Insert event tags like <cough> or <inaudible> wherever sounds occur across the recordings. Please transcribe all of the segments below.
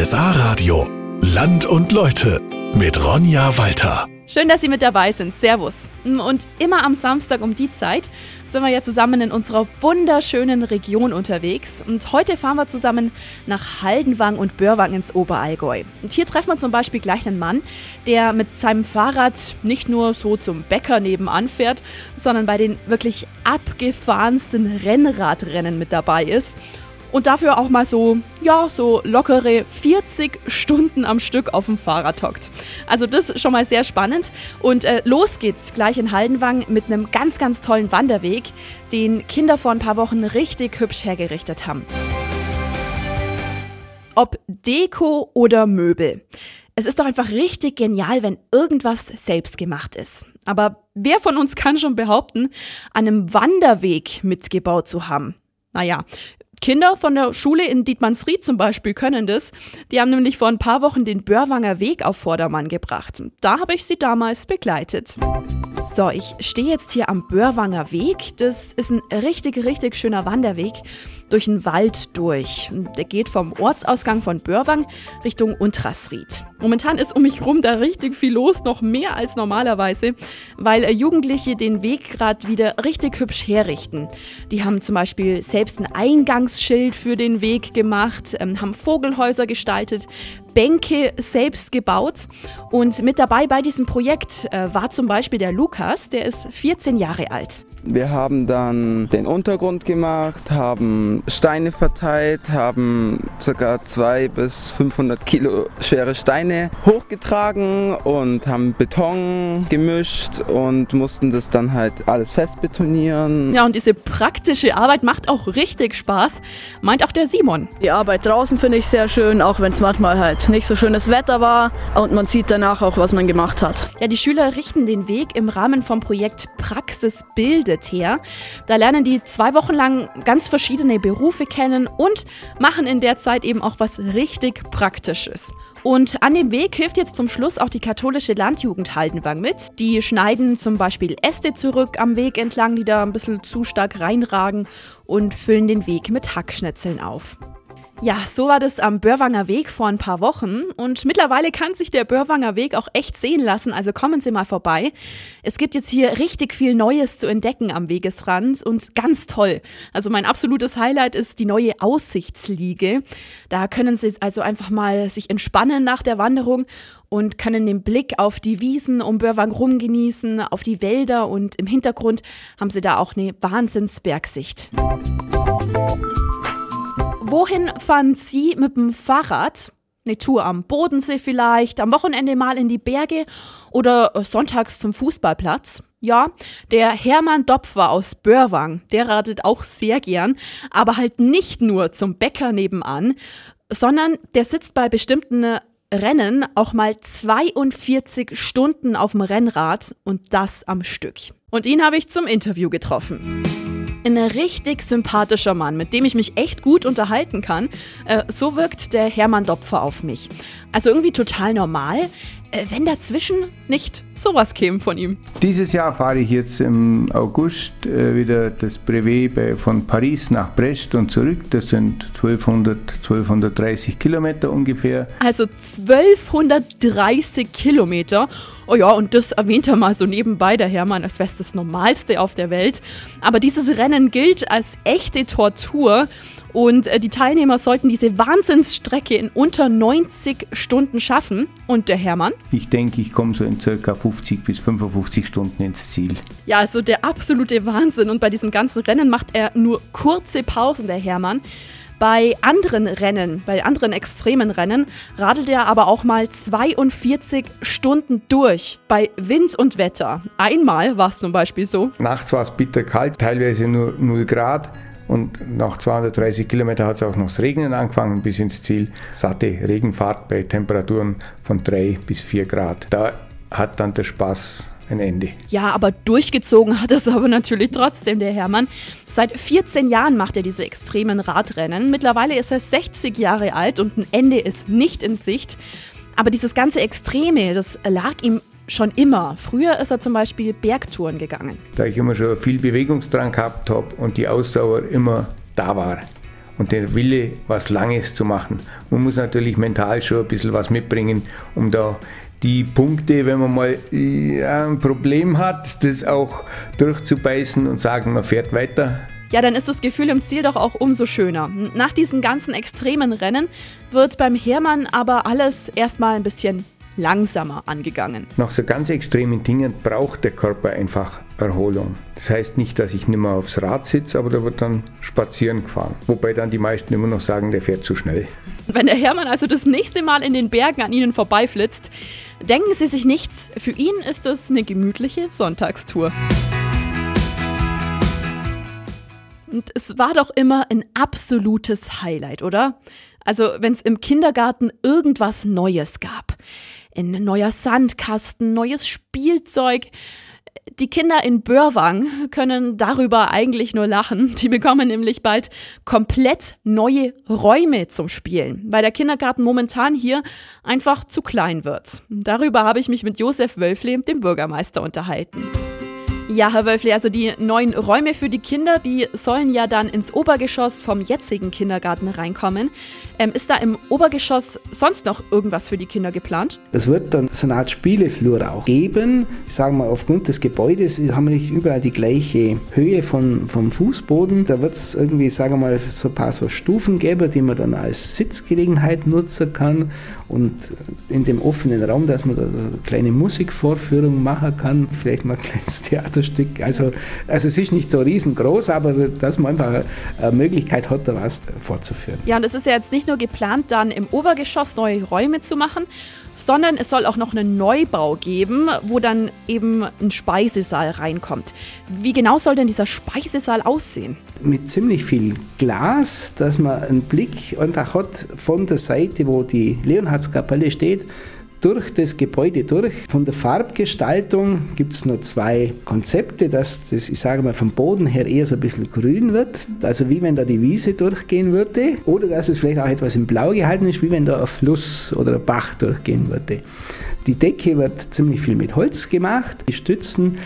RSA Radio. Land und Leute mit Ronja Walter. Schön, dass Sie mit dabei sind. Servus. Und immer am Samstag um die Zeit sind wir ja zusammen in unserer wunderschönen Region unterwegs. Und heute fahren wir zusammen nach Haldenwang und Börwang ins Oberallgäu. Und hier treffen wir zum Beispiel gleich einen Mann, der mit seinem Fahrrad nicht nur so zum Bäcker nebenan fährt, sondern bei den wirklich abgefahrensten Rennradrennen mit dabei ist und dafür auch mal so, ja, so lockere 40 Stunden am Stück auf dem Fahrrad hockt. Also das ist schon mal sehr spannend. Und äh, los geht's gleich in Haldenwang mit einem ganz, ganz tollen Wanderweg, den Kinder vor ein paar Wochen richtig hübsch hergerichtet haben. Ob Deko oder Möbel. Es ist doch einfach richtig genial, wenn irgendwas selbst gemacht ist. Aber wer von uns kann schon behaupten, an einem Wanderweg mitgebaut zu haben? Naja, Kinder von der Schule in Dietmannsried zum Beispiel können das. Die haben nämlich vor ein paar Wochen den Börwanger Weg auf Vordermann gebracht. Da habe ich sie damals begleitet. So, ich stehe jetzt hier am Börwanger Weg. Das ist ein richtig, richtig schöner Wanderweg durch den Wald durch. Der geht vom Ortsausgang von Börwang Richtung Untrasried. Momentan ist um mich rum da richtig viel los, noch mehr als normalerweise, weil Jugendliche den Weg gerade wieder richtig hübsch herrichten. Die haben zum Beispiel selbst ein Eingangsschild für den Weg gemacht, ähm, haben Vogelhäuser gestaltet, Bänke selbst gebaut. Und mit dabei bei diesem Projekt äh, war zum Beispiel der Lukas, der ist 14 Jahre alt. Wir haben dann den Untergrund gemacht, haben Steine verteilt, haben ca. 200 bis 500 Kilo schwere Steine hochgetragen und haben Beton gemischt und mussten das dann halt alles festbetonieren. Ja, und diese praktische Arbeit macht auch richtig Spaß, meint auch der Simon. Die Arbeit draußen finde ich sehr schön, auch wenn es manchmal halt nicht so schönes Wetter war und man sieht danach auch, was man gemacht hat. Ja, die Schüler richten den Weg im Rahmen vom Projekt Praxis bildet her. Da lernen die zwei Wochen lang ganz verschiedene Berufe kennen und machen in der Zeit eben auch was richtig Praktisches. Und an dem Weg hilft jetzt zum Schluss auch die katholische Landjugend Haldenwang mit. Die schneiden zum Beispiel Äste zurück am Weg entlang, die da ein bisschen zu stark reinragen und füllen den Weg mit Hackschnitzeln auf. Ja, so war das am Börwanger Weg vor ein paar Wochen und mittlerweile kann sich der Börwanger Weg auch echt sehen lassen, also kommen Sie mal vorbei. Es gibt jetzt hier richtig viel Neues zu entdecken am Wegesrand und ganz toll. Also mein absolutes Highlight ist die neue Aussichtsliege. Da können Sie also einfach mal sich entspannen nach der Wanderung und können den Blick auf die Wiesen um Börwang rum genießen, auf die Wälder und im Hintergrund haben Sie da auch eine Wahnsinnsbergsicht. Wohin fahren Sie mit dem Fahrrad? Eine Tour am Bodensee vielleicht, am Wochenende mal in die Berge oder sonntags zum Fußballplatz? Ja, der Hermann Dopfer aus Börwang, der radelt auch sehr gern, aber halt nicht nur zum Bäcker nebenan, sondern der sitzt bei bestimmten Rennen auch mal 42 Stunden auf dem Rennrad und das am Stück. Und ihn habe ich zum Interview getroffen ein richtig sympathischer Mann, mit dem ich mich echt gut unterhalten kann. Äh, so wirkt der Hermann Dopfer auf mich. Also irgendwie total normal, wenn dazwischen nicht sowas käme von ihm. Dieses Jahr fahre ich jetzt im August äh, wieder das Brevet von Paris nach Brest und zurück. Das sind 1200, 1230 Kilometer ungefähr. Also 1230 Kilometer. Oh ja, und das erwähnt er mal so nebenbei, der Hermann, als wäre es das Normalste auf der Welt. Aber dieses Rennen gilt als echte Tortur. Und äh, die Teilnehmer sollten diese Wahnsinnsstrecke in unter 90 Stunden schaffen. Und der Hermann? Ich denke, ich komme so in circa 50 bis 55 Stunden ins Ziel. Ja, also der absolute Wahnsinn. Und bei diesem ganzen Rennen macht er nur kurze Pausen, der Hermann. Bei anderen Rennen, bei anderen extremen Rennen, radelt er aber auch mal 42 Stunden durch. Bei Wind und Wetter. Einmal war es zum Beispiel so. Nachts war es bitter kalt, teilweise nur 0 Grad. Und nach 230 Kilometern hat es auch noch das Regnen angefangen bis ins Ziel. Satte Regenfahrt bei Temperaturen von 3 bis 4 Grad. Da hat dann der Spaß ein Ende. Ja, aber durchgezogen hat es aber natürlich trotzdem der Hermann. Seit 14 Jahren macht er diese extremen Radrennen. Mittlerweile ist er 60 Jahre alt und ein Ende ist nicht in Sicht. Aber dieses ganze Extreme, das lag ihm schon immer. Früher ist er zum Beispiel Bergtouren gegangen. Da ich immer schon viel Bewegungsdrang gehabt habe und die Ausdauer immer da war. und der Wille, was Langes zu machen. Man muss natürlich mental schon ein bisschen was mitbringen, um da die Punkte, wenn man mal ein Problem hat, das auch durchzubeißen und sagen, man fährt weiter. Ja, dann ist das Gefühl im Ziel doch auch umso schöner. Nach diesen ganzen extremen Rennen wird beim Hermann aber alles erstmal ein bisschen langsamer angegangen. Nach so ganz extremen Dingen braucht der Körper einfach Erholung. Das heißt nicht, dass ich nicht mehr aufs Rad sitze, aber da wird dann spazieren gefahren. Wobei dann die meisten immer noch sagen, der fährt zu schnell. Wenn der Hermann also das nächste Mal in den Bergen an Ihnen vorbeiflitzt, denken Sie sich nichts. Für ihn ist es eine gemütliche Sonntagstour. Und es war doch immer ein absolutes Highlight, oder? Also, wenn es im Kindergarten irgendwas Neues gab. Ein neuer Sandkasten, neues Spielzeug. Die Kinder in Börwang können darüber eigentlich nur lachen. Die bekommen nämlich bald komplett neue Räume zum Spielen, weil der Kindergarten momentan hier einfach zu klein wird. Darüber habe ich mich mit Josef Wölfle, dem Bürgermeister, unterhalten. Ja, Herr Wölfle, also die neuen Räume für die Kinder, die sollen ja dann ins Obergeschoss vom jetzigen Kindergarten reinkommen. Ähm, ist da im Obergeschoss sonst noch irgendwas für die Kinder geplant? Es wird dann so eine Art Spieleflur auch geben. Ich sage mal, aufgrund des Gebäudes haben wir nicht überall die gleiche Höhe von, vom Fußboden. Da wird es irgendwie, sagen wir mal, so ein paar so Stufen geben, die man dann als Sitzgelegenheit nutzen kann. Und in dem offenen Raum, dass man da eine kleine Musikvorführung machen kann, vielleicht mal ein kleines <laughs> Theaterstück. Also, also es ist nicht so riesengroß, aber dass man einfach eine Möglichkeit hat, da was fortzuführen. Ja, und es ist ja jetzt nicht nur geplant, dann im Obergeschoss neue Räume zu machen, sondern es soll auch noch einen Neubau geben, wo dann eben ein Speisesaal reinkommt. Wie genau soll denn dieser Speisesaal aussehen? Mit ziemlich viel Glas, dass man einen Blick einfach hat von der Seite, wo die Leonhardskapelle steht, durch das Gebäude durch. Von der Farbgestaltung gibt es nur zwei Konzepte, dass das, ich sage mal, vom Boden her eher so ein bisschen grün wird, also wie wenn da die Wiese durchgehen würde, oder dass es vielleicht auch etwas in Blau gehalten ist, wie wenn da ein Fluss oder ein Bach durchgehen würde. Die Decke wird ziemlich viel mit Holz gemacht, die Stützen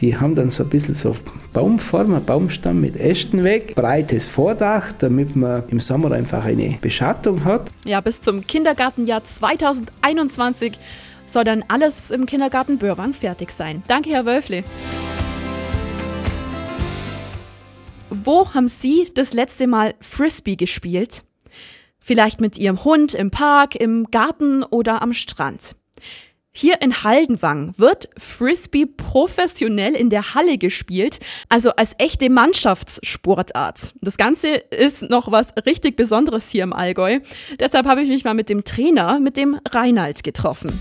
die haben dann so ein bisschen so Baumform, ein Baumstamm mit Ästen weg, breites Vordach, damit man im Sommer einfach eine Beschattung hat. Ja, bis zum Kindergartenjahr 2021 soll dann alles im Kindergarten Börwang fertig sein. Danke, Herr Wölfle. Wo haben Sie das letzte Mal Frisbee gespielt? Vielleicht mit Ihrem Hund im Park, im Garten oder am Strand. Hier in Haldenwang wird Frisbee professionell in der Halle gespielt, also als echte Mannschaftssportart. Das Ganze ist noch was richtig Besonderes hier im Allgäu. Deshalb habe ich mich mal mit dem Trainer, mit dem Reinald, getroffen.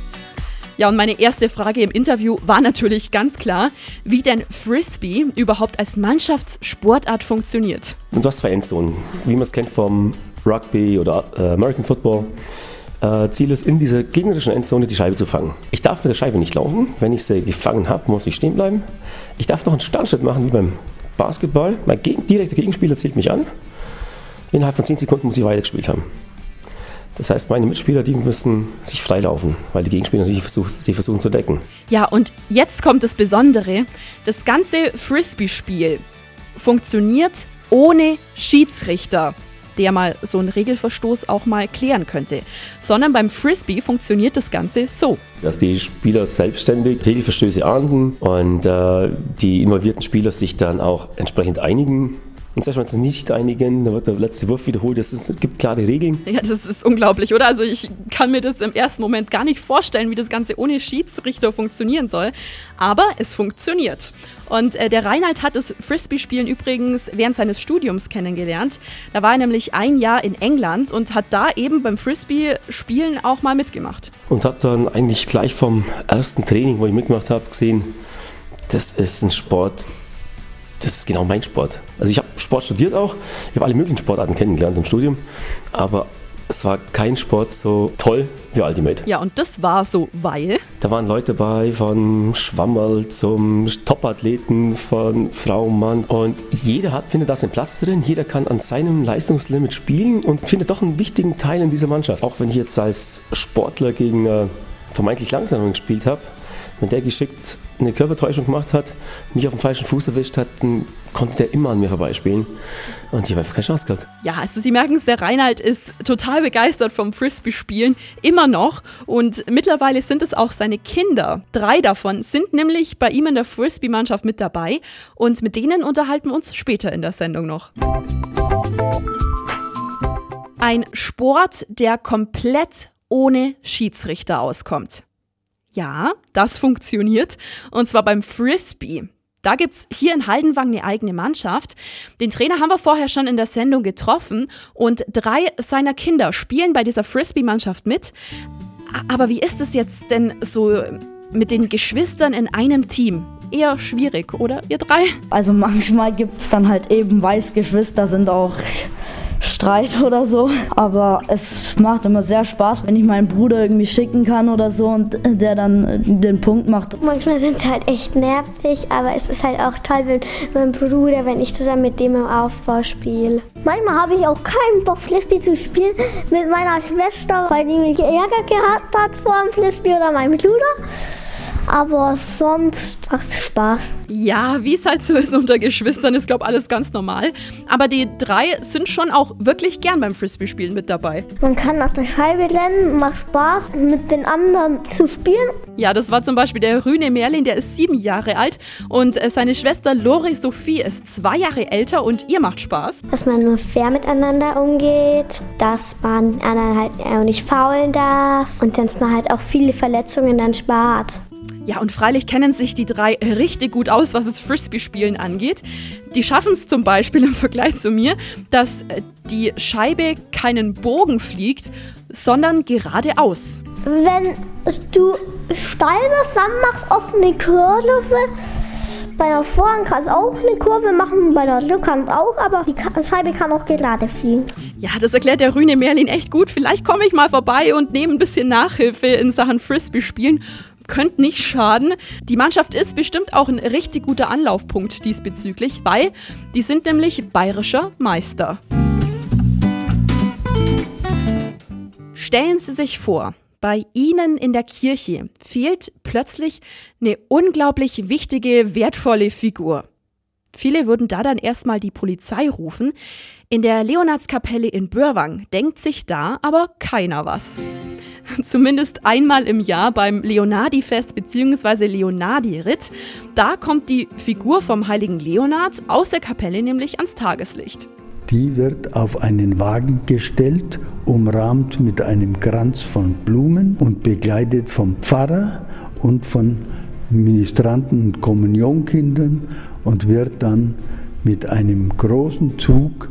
Ja, und meine erste Frage im Interview war natürlich ganz klar, wie denn Frisbee überhaupt als Mannschaftssportart funktioniert. Und du hast zwei Endzonen, wie man es kennt vom Rugby oder äh, American Football. Äh, Ziel ist, in dieser gegnerischen Endzone die Scheibe zu fangen. Ich darf mit der Scheibe nicht laufen. Wenn ich sie gefangen habe, muss ich stehen bleiben. Ich darf noch einen Standschritt machen wie beim Basketball. Mein gegen, direkter Gegenspieler zählt mich an. Innerhalb von 10 Sekunden muss ich weitergespielt haben. Das heißt, meine Mitspieler, die müssen sich freilaufen, weil die Gegenspieler natürlich versuchen, sie versuchen zu decken. Ja, und jetzt kommt das Besondere. Das ganze Frisbee-Spiel funktioniert ohne Schiedsrichter der mal so einen Regelverstoß auch mal klären könnte. Sondern beim Frisbee funktioniert das Ganze so. Dass die Spieler selbstständig Regelverstöße ahnden und äh, die involvierten Spieler sich dann auch entsprechend einigen und selbst wenn es nicht einigen, dann wird der letzte Wurf wiederholt. Es gibt klare Regeln. Ja, das ist unglaublich, oder? Also ich kann mir das im ersten Moment gar nicht vorstellen, wie das Ganze ohne Schiedsrichter funktionieren soll. Aber es funktioniert. Und äh, der Reinhard hat das Frisbee-Spielen übrigens während seines Studiums kennengelernt. Da war er nämlich ein Jahr in England und hat da eben beim Frisbee-Spielen auch mal mitgemacht. Und habe dann eigentlich gleich vom ersten Training, wo ich mitgemacht habe, gesehen, das ist ein Sport, das ist genau mein Sport. Also ich habe Sport studiert auch, ich habe alle möglichen Sportarten kennengelernt im Studium, aber es war kein Sport so toll wie Ultimate. Ja, und das war so, weil? Da waren Leute dabei von Schwammerl zum Topathleten, von Frau, Mann. Und jeder hat, findet da seinen Platz drin. Jeder kann an seinem Leistungslimit spielen und findet doch einen wichtigen Teil in dieser Mannschaft. Auch wenn ich jetzt als Sportler gegen äh, vermeintlich Langsamen gespielt habe, Wenn der geschickt eine Körpertäuschung gemacht hat, mich auf dem falschen Fuß erwischt hat, dann konnte der immer an mir vorbeispielen. Und ich habe einfach keine Chance gehabt. Ja, also Sie merken es, der Reinhard ist total begeistert vom Frisbee-Spielen, immer noch. Und mittlerweile sind es auch seine Kinder. Drei davon sind nämlich bei ihm in der Frisbee-Mannschaft mit dabei. Und mit denen unterhalten wir uns später in der Sendung noch. Ein Sport, der komplett ohne Schiedsrichter auskommt. Ja, das funktioniert. Und zwar beim Frisbee. Da gibt es hier in Haldenwang eine eigene Mannschaft. Den Trainer haben wir vorher schon in der Sendung getroffen und drei seiner Kinder spielen bei dieser Frisbee-Mannschaft mit. Aber wie ist es jetzt denn so mit den Geschwistern in einem Team? Eher schwierig, oder ihr drei? Also manchmal gibt es dann halt eben Weißgeschwister, sind auch Streit oder so. Aber es macht immer sehr Spaß, wenn ich meinen Bruder irgendwie schicken kann oder so und der dann den Punkt macht. Manchmal sind sie halt echt nervig, aber es ist halt auch toll, wenn mein Bruder, wenn ich zusammen mit dem im Aufbau spiele. Manchmal habe ich auch keinen Bock, Frisbee zu spielen mit meiner Schwester, weil die mich Ärger gehabt hat vor dem Frisbee oder meinem Bruder. Aber sonst macht Spaß. Ja, wie es halt so ist unter Geschwistern, ist, glaube alles ganz normal. Aber die drei sind schon auch wirklich gern beim Frisbee-Spielen mit dabei. Man kann nach der Scheibe rennen, macht Spaß, mit den anderen zu spielen. Ja, das war zum Beispiel der Rüne Merlin, der ist sieben Jahre alt. Und äh, seine Schwester Lori Sophie ist zwei Jahre älter und ihr macht Spaß. Dass man nur fair miteinander umgeht, dass man anderen halt auch nicht faulen darf und dass man halt auch viele Verletzungen dann spart. Ja, und freilich kennen sich die drei richtig gut aus, was das Frisbee-Spielen angeht. Die schaffen es zum Beispiel im Vergleich zu mir, dass äh, die Scheibe keinen Bogen fliegt, sondern geradeaus. Wenn du steil bist, dann machst oft eine Kurve. Bei der Vorhand kannst du auch eine Kurve machen, bei der Rückhand auch, aber die Scheibe kann auch gerade fliegen. Ja, das erklärt der Rüne Merlin echt gut. Vielleicht komme ich mal vorbei und nehme ein bisschen Nachhilfe in Sachen Frisbee spielen könnte nicht schaden. Die Mannschaft ist bestimmt auch ein richtig guter Anlaufpunkt diesbezüglich, weil die sind nämlich bayerischer Meister. Stellen Sie sich vor, bei Ihnen in der Kirche fehlt plötzlich eine unglaublich wichtige, wertvolle Figur. Viele würden da dann erstmal die Polizei rufen. In der Leonardskapelle in Börwang denkt sich da aber keiner was. <laughs> Zumindest einmal im Jahr beim Leonardi-Fest bzw. Leonardi-Ritt. Da kommt die Figur vom heiligen Leonard aus der Kapelle nämlich ans Tageslicht. Die wird auf einen Wagen gestellt, umrahmt mit einem Kranz von Blumen und begleitet vom Pfarrer und von Ministranten und Kommunionkindern und wird dann mit einem großen Zug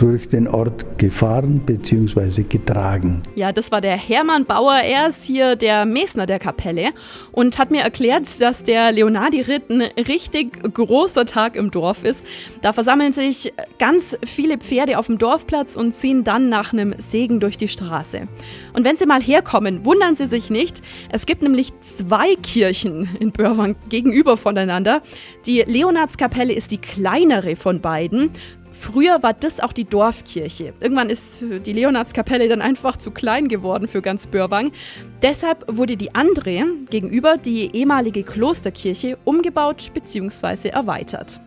durch den Ort gefahren bzw. getragen. Ja, das war der Hermann Bauer. Er ist hier der Mesner der Kapelle und hat mir erklärt, dass der Leonardi-Ritt ein richtig großer Tag im Dorf ist. Da versammeln sich ganz viele Pferde auf dem Dorfplatz und ziehen dann nach einem Segen durch die Straße. Und wenn Sie mal herkommen, wundern Sie sich nicht. Es gibt nämlich zwei Kirchen in Börwang gegenüber voneinander. Die Leonardskapelle ist die kleinere von beiden. Früher war das auch die Dorfkirche. Irgendwann ist die Leonardskapelle dann einfach zu klein geworden für ganz Börwang. Deshalb wurde die andere gegenüber die ehemalige Klosterkirche umgebaut bzw. erweitert.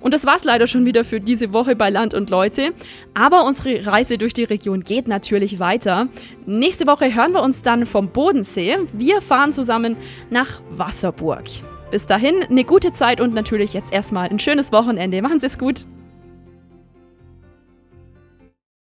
Und das war's leider schon wieder für diese Woche bei Land und Leute. Aber unsere Reise durch die Region geht natürlich weiter. Nächste Woche hören wir uns dann vom Bodensee. Wir fahren zusammen nach Wasserburg. Bis dahin eine gute Zeit und natürlich jetzt erstmal ein schönes Wochenende. Machen Sie es gut.